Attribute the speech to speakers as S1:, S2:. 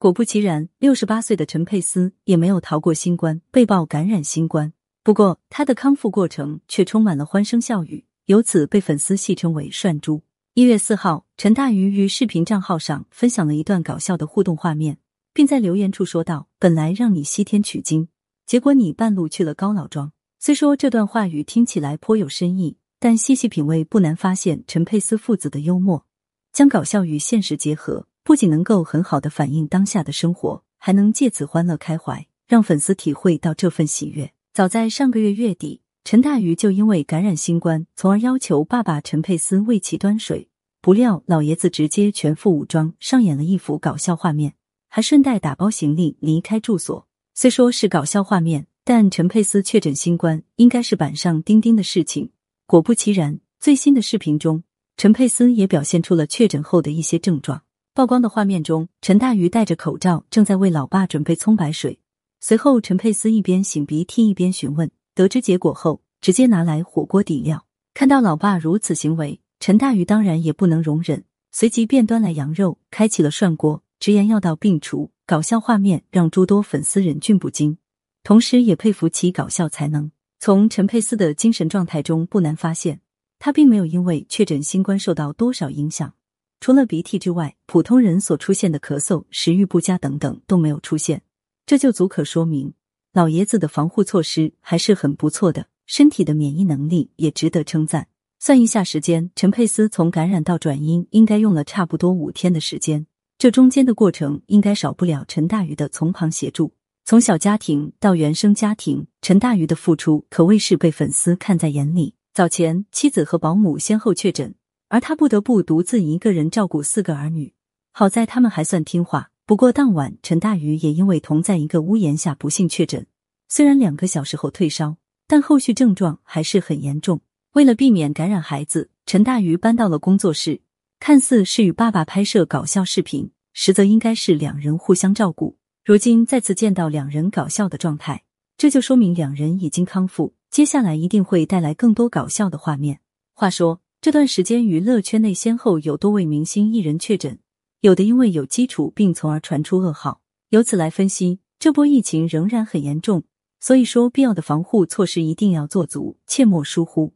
S1: 果不其然，六十八岁的陈佩斯也没有逃过新冠，被曝感染新冠。不过，他的康复过程却充满了欢声笑语，由此被粉丝戏称为“涮猪”。一月四号，陈大鱼于视频账号上分享了一段搞笑的互动画面，并在留言处说道：“本来让你西天取经，结果你半路去了高老庄。”虽说这段话语听起来颇有深意，但细细品味，不难发现陈佩斯父子的幽默，将搞笑与现实结合。不仅能够很好的反映当下的生活，还能借此欢乐开怀，让粉丝体会到这份喜悦。早在上个月月底，陈大鱼就因为感染新冠，从而要求爸爸陈佩斯为其端水，不料老爷子直接全副武装，上演了一幅搞笑画面，还顺带打包行李离开住所。虽说是搞笑画面，但陈佩斯确诊新冠应该是板上钉钉的事情。果不其然，最新的视频中，陈佩斯也表现出了确诊后的一些症状。曝光的画面中，陈大鱼戴着口罩，正在为老爸准备葱白水。随后，陈佩斯一边擤鼻涕一边询问，得知结果后，直接拿来火锅底料。看到老爸如此行为，陈大鱼当然也不能容忍，随即便端来羊肉，开启了涮锅，直言要到病除。搞笑画面让诸多粉丝忍俊不禁，同时也佩服其搞笑才能。从陈佩斯的精神状态中，不难发现，他并没有因为确诊新冠受到多少影响。除了鼻涕之外，普通人所出现的咳嗽、食欲不佳等等都没有出现，这就足可说明老爷子的防护措施还是很不错的，身体的免疫能力也值得称赞。算一下时间，陈佩斯从感染到转阴应该用了差不多五天的时间，这中间的过程应该少不了陈大鱼的从旁协助。从小家庭到原生家庭，陈大鱼的付出可谓是被粉丝看在眼里。早前妻子和保姆先后确诊。而他不得不独自一个人照顾四个儿女，好在他们还算听话。不过当晚，陈大鱼也因为同在一个屋檐下不幸确诊，虽然两个小时后退烧，但后续症状还是很严重。为了避免感染孩子，陈大鱼搬到了工作室，看似是与爸爸拍摄搞笑视频，实则应该是两人互相照顾。如今再次见到两人搞笑的状态，这就说明两人已经康复，接下来一定会带来更多搞笑的画面。话说。这段时间，娱乐圈内先后有多位明星艺人确诊，有的因为有基础病，从而传出噩耗。由此来分析，这波疫情仍然很严重，所以说必要的防护措施一定要做足，切莫疏忽。